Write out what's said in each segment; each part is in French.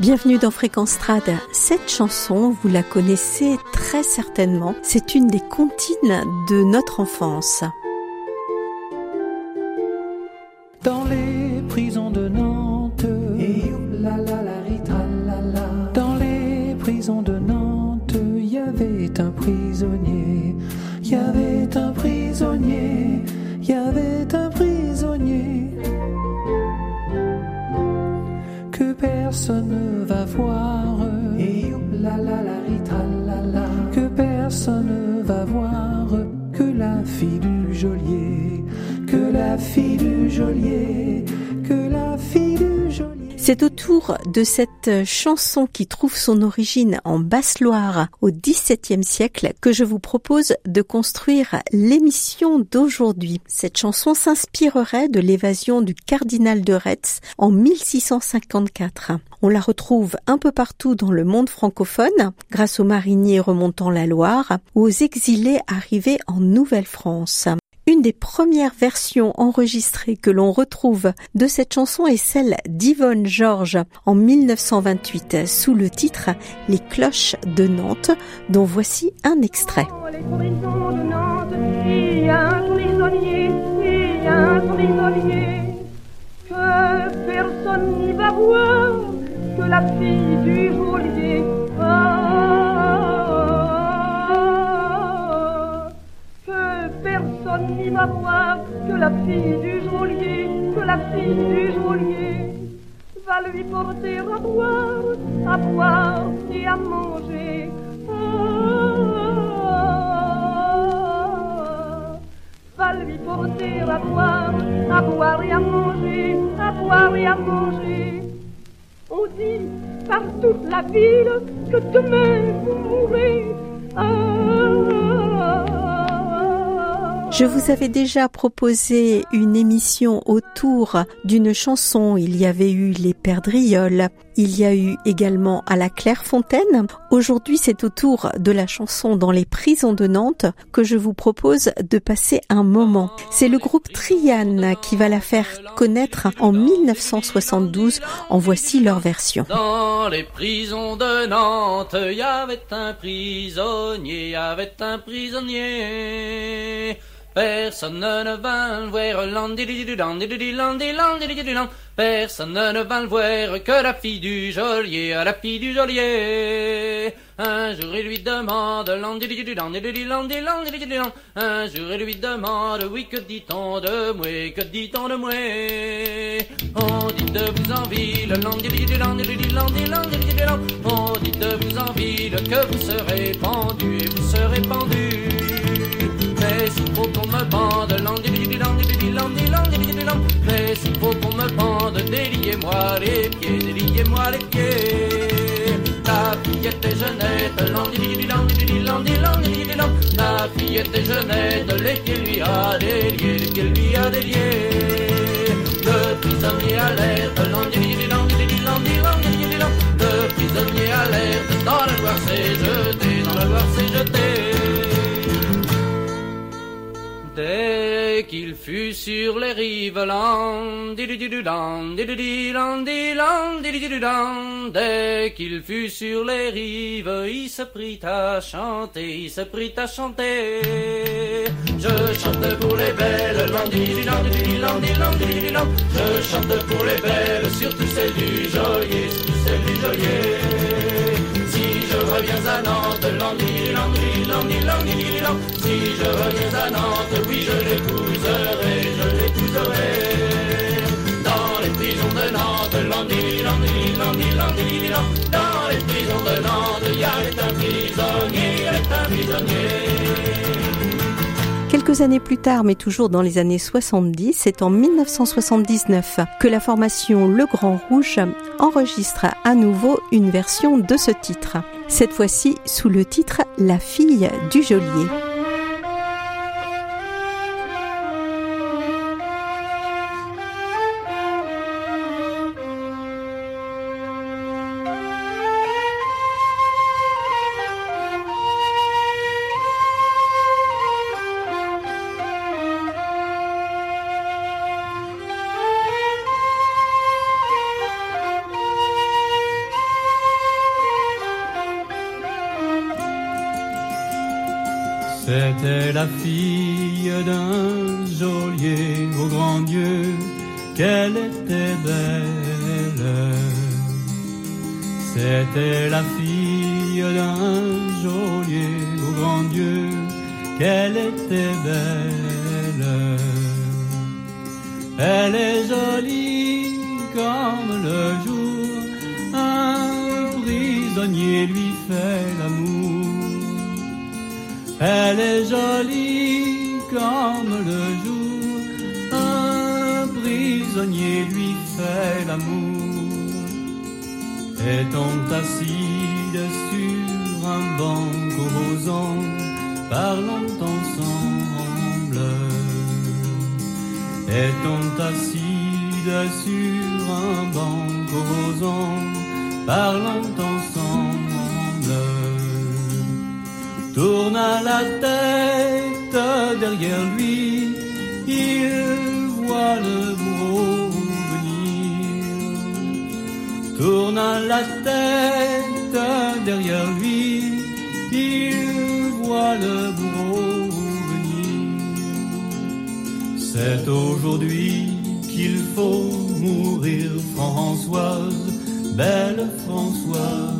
Bienvenue dans Fréquence Trad. Cette chanson, vous la connaissez très certainement. C'est une des comptines de notre enfance. Dans les prisons de Nantes, et la la la ritra la la. Dans les prisons de Nantes, il y avait un prisonnier, il y avait un prisonnier, il y avait un prisonnier personne ne va voir. Et la la la ritra la la. Que personne ne va voir que la fille du geôlier, que la fille du geôlier, que la fille du geôlier. C'est autour de cette chanson qui trouve son origine en Basse-Loire au XVIIe siècle que je vous propose de construire l'émission d'aujourd'hui. Cette chanson s'inspirerait de l'évasion du cardinal de Retz en 1654. On la retrouve un peu partout dans le monde francophone, grâce aux mariniers remontant la Loire ou aux exilés arrivés en Nouvelle-France. Une des premières versions enregistrées que l'on retrouve de cette chanson est celle d'Yvonne Georges en 1928 sous le titre Les cloches de Nantes, dont voici un extrait. Geôlier. Personne va voir que la fille du geôlier, que la fille du geôlier va lui porter à boire, à boire et à manger. Ah, va lui porter à boire, à boire et à manger, à boire et à manger. On dit par toute la ville que demain vous mourrez. Ah, Je vous avais déjà proposé une émission autour d'une chanson. Il y avait eu Les Perdrioles. Il y a eu également à la Clairefontaine. Aujourd'hui, c'est au tour de la chanson Dans les prisons de Nantes que je vous propose de passer un moment. C'est le groupe Triane qui va la faire connaître en 1972. En voici leur version. Dans les prisons de Nantes, il un prisonnier, y un prisonnier. Personne ne vint le voir. Personne ne vint le voir que la fille du geôlier, la fille du geôlier. Un jour il lui demande. Un jour il lui demande, oui que dit-on de moi, que dit-on de moi? On dit de vous en ville. On dit de vous en ville que vous serez pendu et vous serez pendu. Faut qu'on me bande, landididilan, mais s'il faut qu'on me bande, déliez-moi les pieds, déliez-moi les pieds. La fille était jeunette, la fille était jeunette, les pieds lui a déliés, les pieds lui a déliés. Le prisonnier alerte, landididilan, le prisonnier alerte, dans la s'est jeté, dans la s'est jeté. Dès qu'il fut sur les rives, lan, didididudan, dididilan, dilan, didididudan. dès qu'il fut sur les rives, il se prit à chanter, il se prit à chanter. Je chante pour les belles, je chante pour les belles, surtout celles du geôlier, surtout celles du geôlier. Reviens à Nantes, l'ennui, l'ennui, l'ennui, l'ennui. Si je reviens à Nantes, oui, je l'épouserai, je l'épouserai. Dans les prisons de Nantes, l'ennui, l'ennui, l'ennui, l'ennui. Dans les prisons de Nantes, il y avait un prisonnier, un prisonnier. Quelques années plus tard, mais toujours dans les années 70, c'est en 1979 que la formation Le Grand Rouge enregistre à nouveau une version de ce titre. Cette fois-ci sous le titre La fille du geôlier. C'était la fille d'un geôlier au grand Dieu, qu'elle était belle. C'était la fille d'un geôlier au grand Dieu, qu'elle était belle. Elle Elle est jolie comme le jour, un prisonnier lui fait l'amour. Étant assise sur un banc composant, parlant ensemble. Étant assise sur un banc composant, parlant ensemble tourna la tête derrière lui, il voit le bourreau venir. Tourna la tête derrière lui, il voit le bourreau venir. C'est aujourd'hui qu'il faut mourir, Françoise, belle Françoise.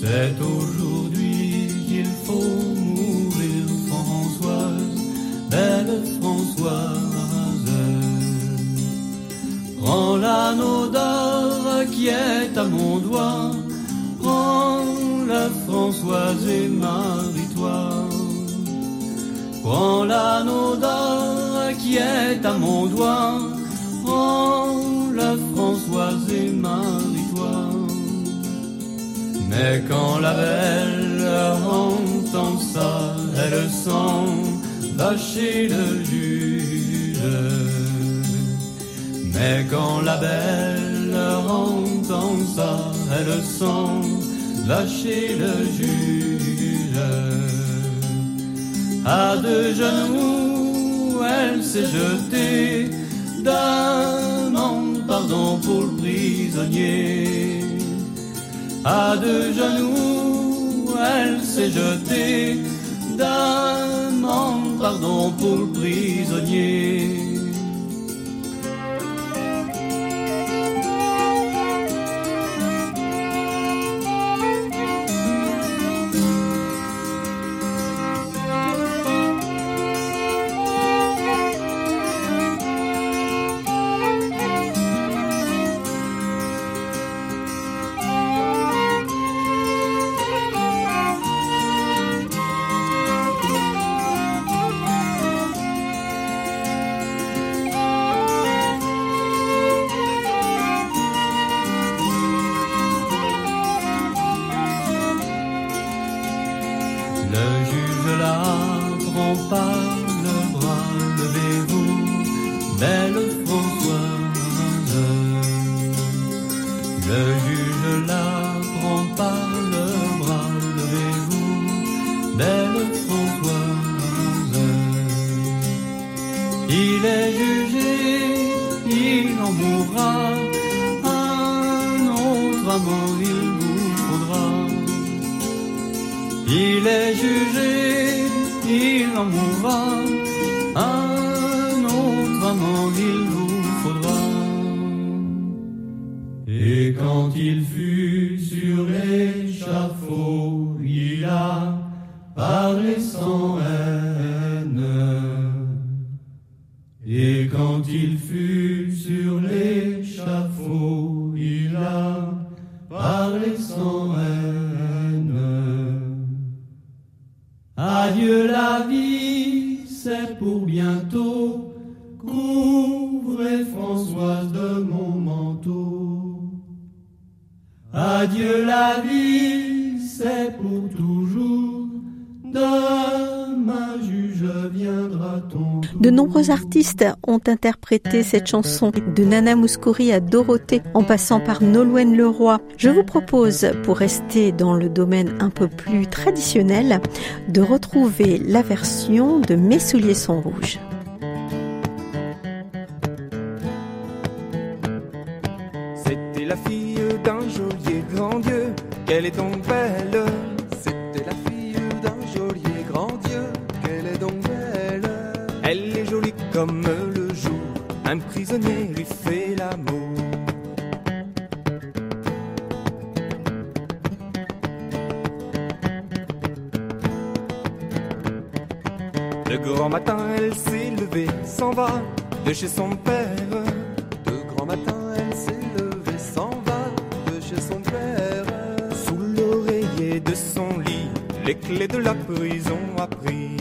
C'est aujourd'hui qu'il faut mourir, Françoise, belle Françoise. Prends l'anneau d'or qui est à mon doigt, prends-la Françoise et marie-toi. Prends l'anneau d'or qui est à mon doigt, prends-la Françoise et marie-toi. Mais quand la belle entend ça, elle sent lâcher le juge. Mais quand la belle entend ça, elle sent lâcher le juge. À deux genoux, elle s'est jetée, demande pardon pour le prisonnier. À deux genoux, elle s'est jetée, demande pardon pour le prisonnier. Il est jugé, il en mourra, un autre amant il vous faudra. Il est jugé, il en mourra, un autre amant il vous faudra. Et quand il fut manteau. Adieu la vie, c'est pour toujours. Juge viendra. De nombreux artistes ont interprété cette chanson, de Nana Mouskouri à Dorothée, en passant par Nolwenn Leroy. Je vous propose, pour rester dans le domaine un peu plus traditionnel, de retrouver la version de Mes souliers sont rouges. Qu'elle est donc belle. C'était la fille d'un geôlier grand Dieu, qu'elle est donc belle. Elle est jolie comme le jour, un prisonnier lui fait l'amour. Le grand matin, elle s'est levée, s'en va de chez son père. De grand matin, elle s'est levée, s'en va de chez son père. De son lit, les clés de la prison a pris.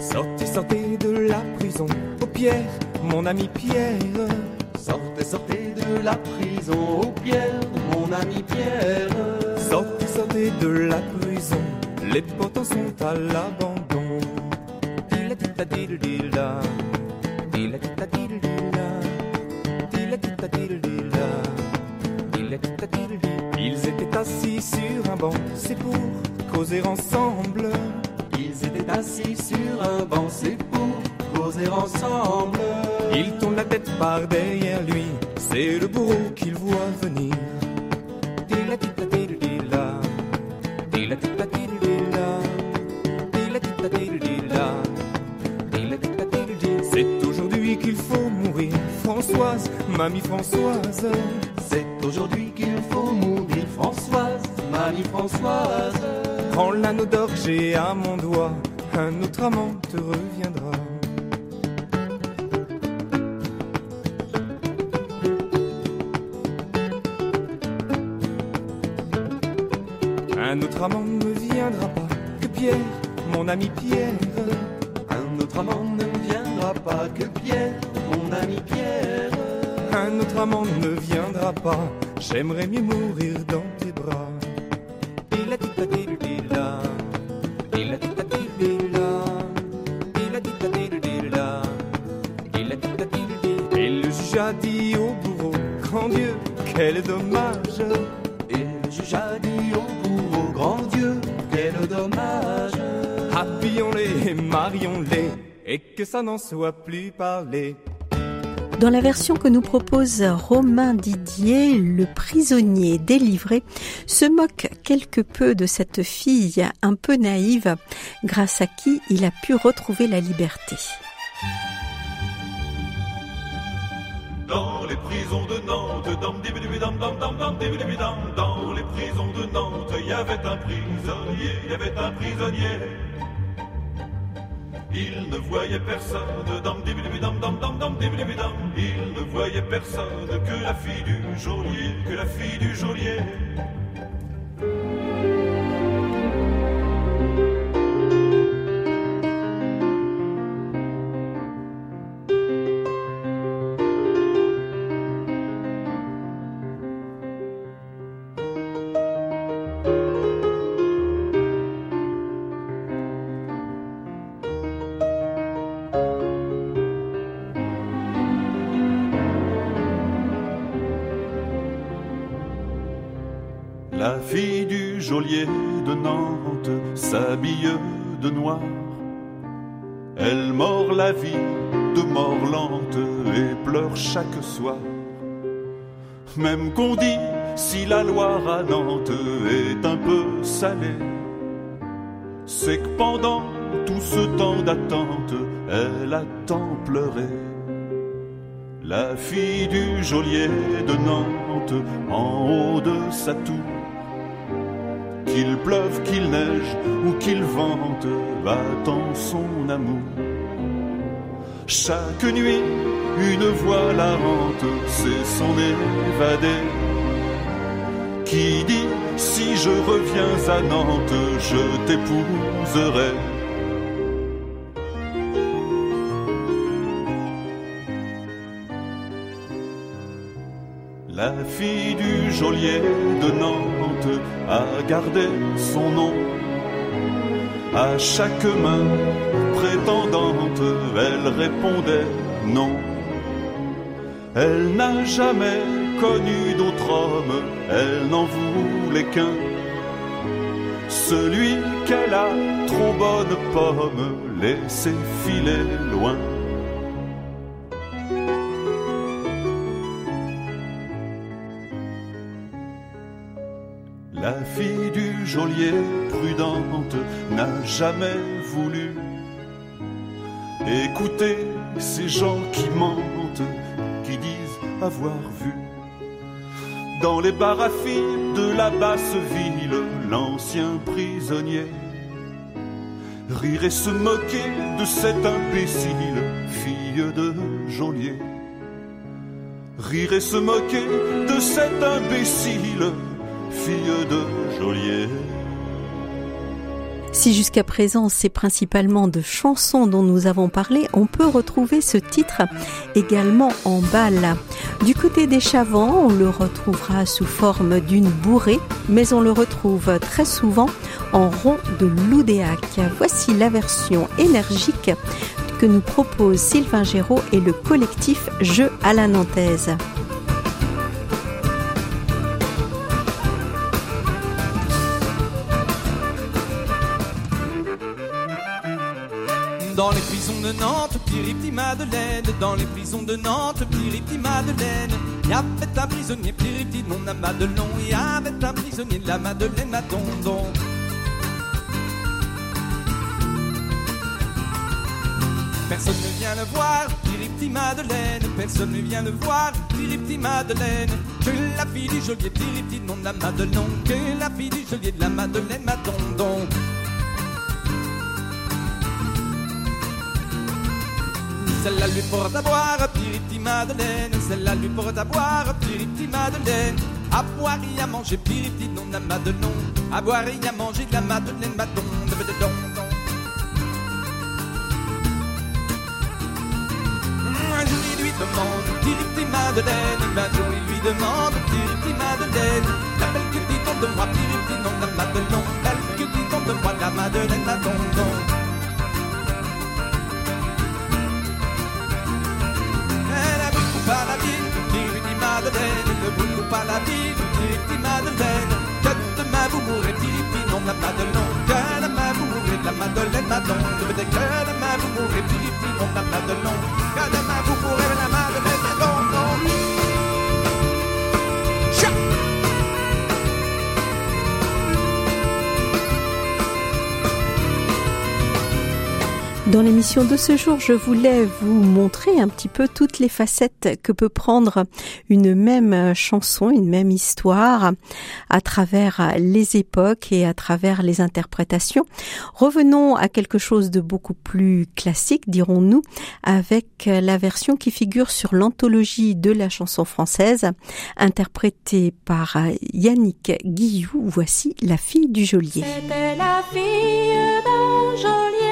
Sortez, sortez de la prison, au Pierre, mon ami Pierre. Sortez, sortez de la prison, au Pierre, mon ami Pierre. Sortez, sortez de la prison, les potents sont à l'abandon. Ils étaient assis sur un banc, c'est pour causer ensemble. Ils étaient assis sur un banc, c'est pour causer ensemble. Il tourne la tête par derrière lui, c'est le bourreau qu'il voit venir. Françoise, mamie Françoise. C'est aujourd'hui qu'il faut mourir, Françoise, mamie Françoise. Prends l'anneau d'or que j'ai à mon doigt, un autre amant te reviendra. Un autre amant ne viendra pas que Pierre, mon ami Pierre. J'aimerais mieux mourir dans tes bras. Et le juge a dit au bourreau, grand Dieu, quel dommage. Et le juge a dit au bourreau, grand Dieu, quel dommage. Habillons-les, marions-les, et que ça n'en soit plus parlé. Dans la version que nous propose Romain Didier, le prisonnier délivré se moque quelque peu de cette fille un peu naïve, grâce à qui il a pu retrouver la liberté. Dans les prisons de Nantes, il y avait un prisonnier, il y avait un prisonnier. Il ne voyait personne, dam, dam, dam, dam, dam. Il ne voyait personne que la fille du geôlier, que la fille du geôlier. Vie de mort lente et pleure chaque soir. Même qu'on dit si la Loire à Nantes est un peu salée, c'est que pendant tout ce temps d'attente, elle a tant pleuré. La fille du geôlier de Nantes en haut de sa tour qu'il pleuve, qu'il neige ou qu'il vente, va-t'en son amour. Chaque nuit, une voix la hante, c'est son évadé, qui dit si je reviens à Nantes, je t'épouserai. La fille du geôlier de Nantes a gardé son nom. À chaque main prétendante, elle répondait non. Elle n'a jamais connu d'autre homme, elle n'en voulait qu'un. Celui qu'elle a, trop bonne pomme, laissé filer loin. La fille du geôlier prudente n'a jamais voulu écouter ces gens qui mentent, qui disent avoir vu. Dans les filles de la basse ville, l'ancien prisonnier rire et se moquer de cette imbécile fille de geôlier. Rire et se moquer de cette imbécile fille de geôlier. Si jusqu'à présent c'est principalement de chansons dont nous avons parlé, on peut retrouver ce titre également en balle. Du côté des Chavants, on le retrouvera sous forme d'une bourrée, mais on le retrouve très souvent en rond de l'Oudéac. Voici la version énergique que nous propose Sylvain Géraud et le collectif Jeux à la Nantaise. De Nantes, Piripti Madeleine. Dans les prisons de Nantes, Piripti Madeleine. Y avait un prisonnier, Piripti non à Madelon. Y avait un prisonnier, la Madeleine à Dondon. Personne ne vient le voir, Piripti Madeleine. Personne ne vient le voir, Piripti Madeleine. Que la fille du geôlier, Piripti non à Madelon. Que la fille du geôlier de la Madeleine, ma Celle-là lui porte à boire, Piripti Madeleine. Celle-là lui porte à boire, Piripti Madeleine. À boire et à manger, Piripti non à Madelon. À boire et à manger de la Madeleine, Madon, de don, don. Il lui demande, Piripti Madeleine. Il lui demande, Piripti Madeleine. La belle que dit-on de moi, Piripti non à Madelon. Belle que dit-on de moi, la Madeleine, Madon, don. Pas la ville, Piriti Madeleine, ne vous pas la ville, Piriti Madeleine. Que demain vous mourrez, Piriti, non la Madelon. Que demain vous mourrez, la Madeleine, Madon. Que demain vous mourrez, Piriti, non la Madelon. Que demain vous mourrez, Dans l'émission de ce jour, je voulais vous montrer un petit peu toutes les facettes que peut prendre une même chanson, une même histoire à travers les époques et à travers les interprétations. Revenons à quelque chose de beaucoup plus classique, dirons-nous, avec la version qui figure sur l'anthologie de la chanson française, interprétée par Yannick Guillou. Voici La fille du geôlier. Geôlier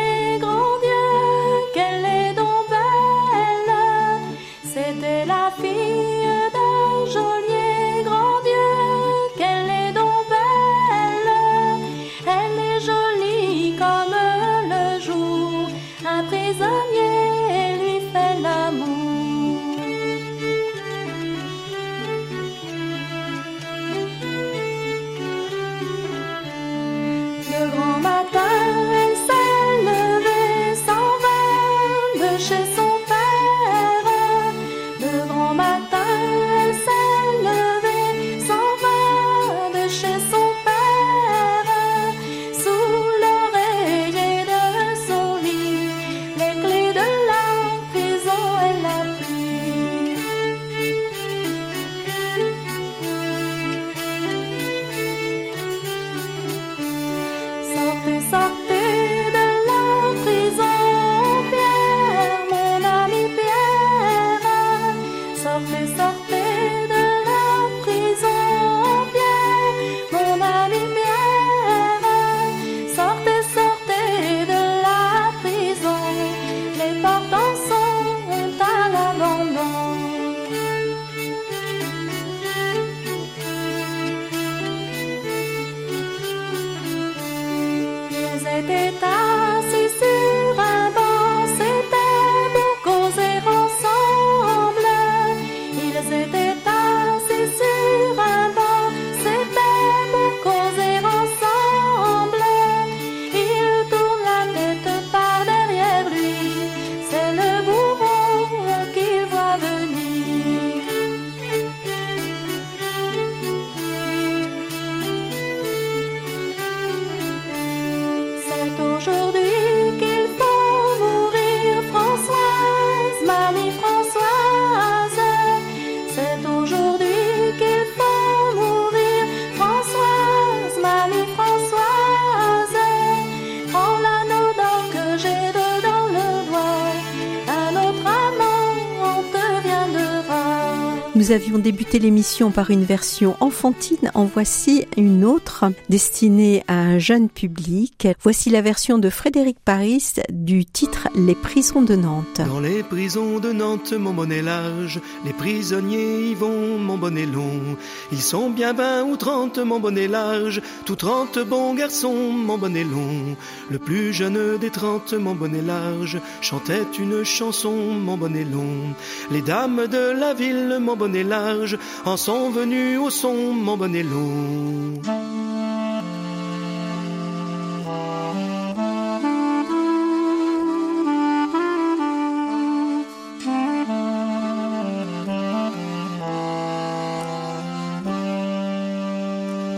Nous avions débuté l'émission par une version enfantine, en voici une autre destinée à un jeune public. Voici la version de Frédéric Paris du titre Les prisons de Nantes. Dans les prisons de Nantes, mon bonnet large, les prisonniers y vont, mon bonnet long. Ils sont bien vingt ou trente, mon bonnet large, tout trente bons garçons, mon bonnet long. Le plus jeune des trente, mon bonnet large, chantait une chanson, mon bonnet long. Les dames de la ville, mon bonnet large, en sont venus au son, mon bonnet long.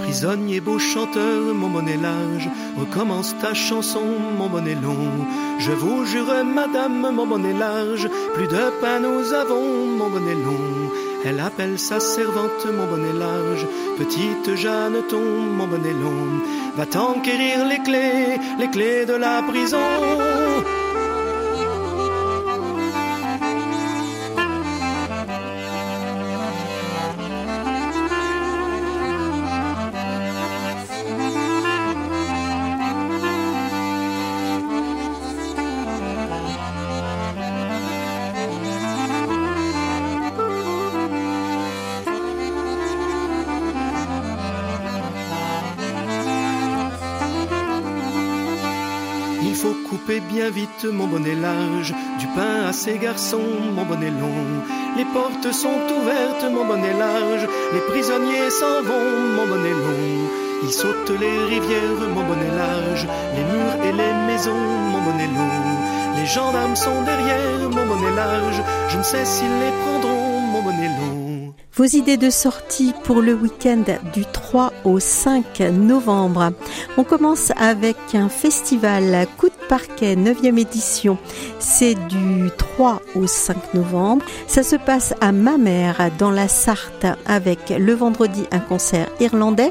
Prisonnier beau chanteur, mon bonnet large, recommence ta chanson, mon bonnet long. Je vous jure, madame, mon bonnet large, plus de pain nous avons, mon bonnet long. Elle appelle sa servante, mon bonnet large, petite Jeanneton, mon bonnet long. Va t'enquérir les clés, les clés de la prison. Vite mon bonnet large, du pain à ces garçons, mon bonnet long. Les portes sont ouvertes, mon bonnet large, les prisonniers s'en vont, mon bonnet long. Ils sautent les rivières, mon bonnet large, les murs et les maisons, mon bonnet long. Les gendarmes sont derrière, mon bonnet large, je ne sais s'ils les prendront, mon bonnet long. Vos idées de sortie pour le week-end du 3 au 5 novembre. On commence avec un festival Coup de parquet 9e édition. C'est du 3 au 5 novembre. Ça se passe à Mamère dans la Sarthe avec le vendredi un concert irlandais,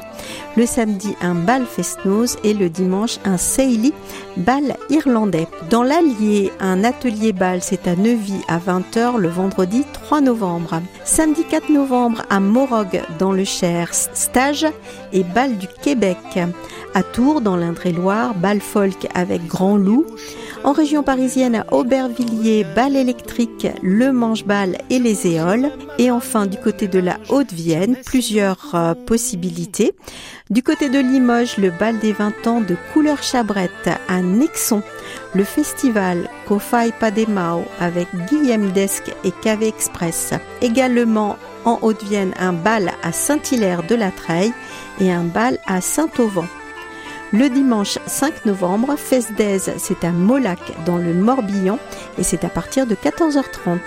le samedi un bal festnose et le dimanche un Seili bal irlandais. Dans l'Allier, un atelier bal, c'est à Neuvy à 20h le vendredi 3 novembre. Samedi 4 novembre à Morog dans le Cher, stage et bal du Québec. À Tours dans l'Indre-et-Loire, bal folk avec Grand Loup. En région parisienne à Aubervilliers, bal électrique, le manche-bal et les éoles. Et enfin du côté de la Haute-Vienne, plusieurs euh, possibilités. Du côté de Limoges, le bal des 20 ans de couleur chabrette à Nexon. Le festival Kofai Pademao avec Guillaume Desque et KV Express. Également en Haute-Vienne un bal à Saint-Hilaire de la Treille et un bal à Saint-Auvent. Le dimanche 5 novembre, Fesdaise, c'est à Molac dans le Morbihan et c'est à partir de 14h30.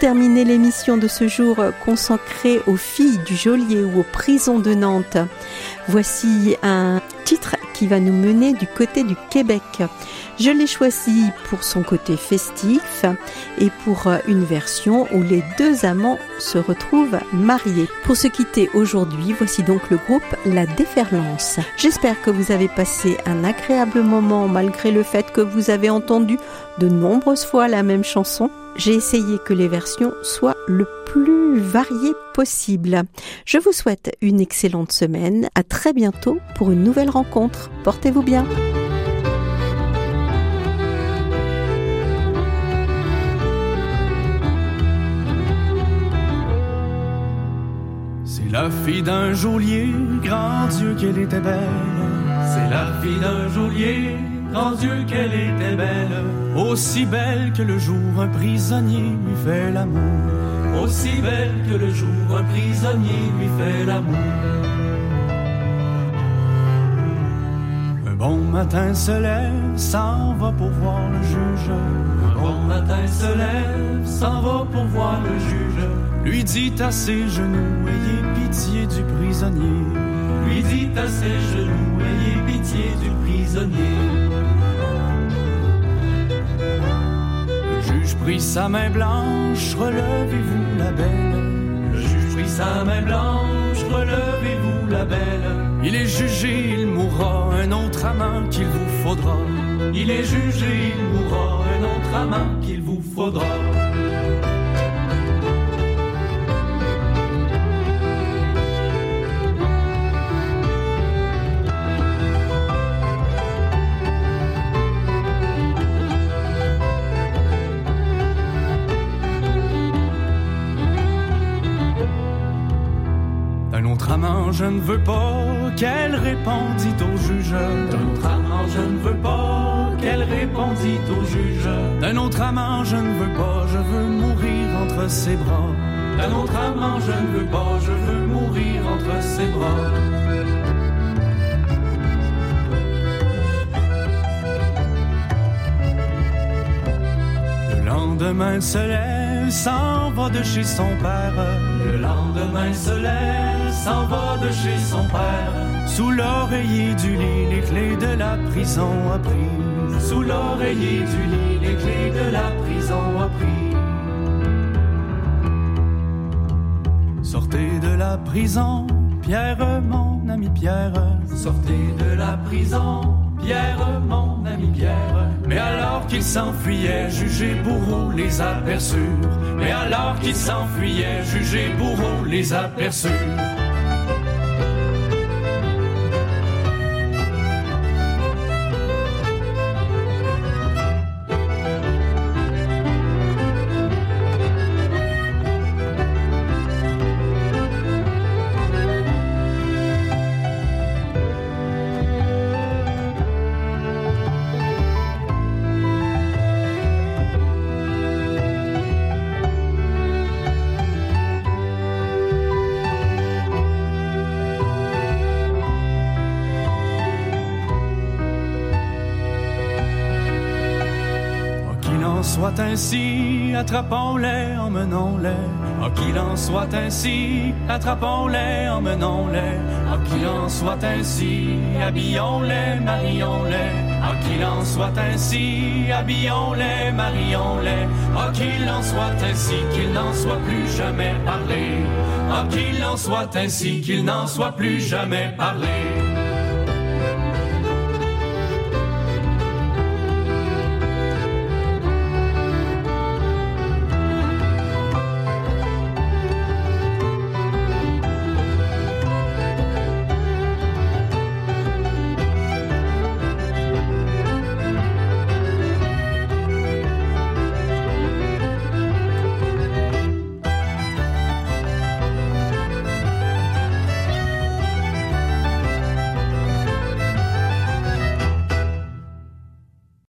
Terminer l'émission de ce jour consacrée aux filles du geôlier ou aux prisons de Nantes, voici un titre qui va nous mener du côté du Québec. Je l'ai choisi pour son côté festif et pour une version où les deux amants se retrouvent mariés. Pour se quitter aujourd'hui, voici donc le groupe La Déferlance. J'espère que vous avez passé un agréable moment malgré le fait que vous avez entendu de nombreuses fois la même chanson. J'ai essayé que les versions soient le plus variées possible. Je vous souhaite une excellente semaine. À très bientôt pour une nouvelle rencontre. Portez-vous bien. C'est la fille d'un geôlier, grand Dieu qu'elle était belle. C'est la fille d'un geôlier, grand Dieu qu'elle était belle. Aussi belle que le jour un prisonnier lui fait l'amour. Aussi belle que le jour un prisonnier lui fait l'amour. Un bon matin se lève, s'en va pour voir le juge. Un bon matin se lève, s'en va pour voir le juge. Lui dit à ses genoux, ayez pitié du prisonnier. Lui dit à ses genoux, ayez pitié du prisonnier. Juge prit sa main blanche, relevez-vous la belle. Le juge prit sa main blanche, relevez-vous la belle. Il est jugé, il mourra, un autre amant qu'il vous faudra. Il est jugé, il mourra, un autre amant qu'il vous faudra. Je ne veux pas qu'elle répondit au juge. D'un autre amant, je ne veux pas qu'elle répondit au juge. D'un autre amant, je ne veux pas, je veux mourir entre ses bras. D'un autre amant, je ne veux pas, je veux mourir entre ses bras. Le lendemain se lève, s'en va de chez son père. Le lendemain se lève, s'en va de chez son père. Sous l'oreiller du lit, les clés de la prison a pris. Sous l'oreiller du lit, les clés de la prison a pris. Sortez de la prison, Pierre, mon ami Pierre. Sortez de la prison, Pierre, mon ami Pierre. Mais alors qu'il s'enfuyait, jugé bourreau les aperçut. Mais alors qu'il s'enfuyait, jugé bourreau les aperçut. Attrapons-les, emmenons-les. Ah, qu'il en soit ainsi, attrapons-les, emmenons-les. Qu'il en soit ainsi, habillons-les, marions-les. Ah, qu'il en soit ainsi, habillons-les, marions-les. Ah, qu'il en soit ainsi, qu'il n'en soit plus jamais parlé. Ah, qu'il en soit ainsi, qu'il n'en soit plus jamais parlé.